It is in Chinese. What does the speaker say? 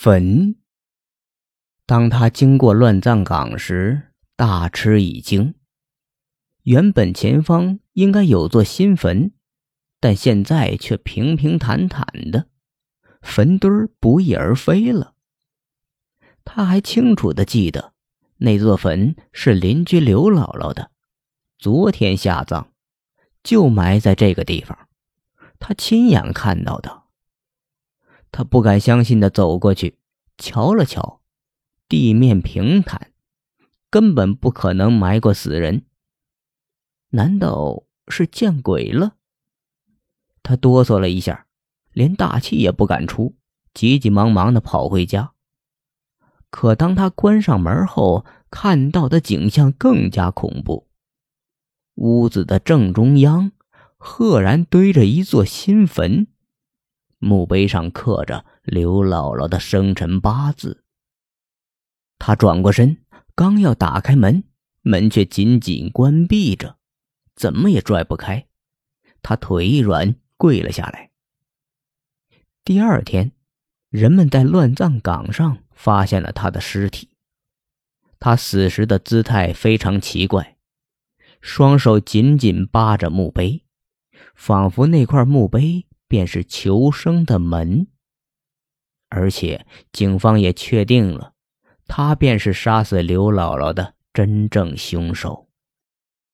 坟。当他经过乱葬岗时，大吃一惊。原本前方应该有座新坟，但现在却平平坦坦的，坟堆儿不翼而飞了。他还清楚的记得，那座坟是邻居刘姥姥的，昨天下葬，就埋在这个地方，他亲眼看到的。他不敢相信的走过去，瞧了瞧，地面平坦，根本不可能埋过死人。难道是见鬼了？他哆嗦了一下，连大气也不敢出，急急忙忙的跑回家。可当他关上门后，看到的景象更加恐怖。屋子的正中央，赫然堆着一座新坟。墓碑上刻着刘姥姥的生辰八字。他转过身，刚要打开门，门却紧紧关闭着，怎么也拽不开。他腿一软，跪了下来。第二天，人们在乱葬岗上发现了他的尸体。他死时的姿态非常奇怪，双手紧紧扒着墓碑，仿佛那块墓碑。便是求生的门，而且警方也确定了，他便是杀死刘姥姥的真正凶手。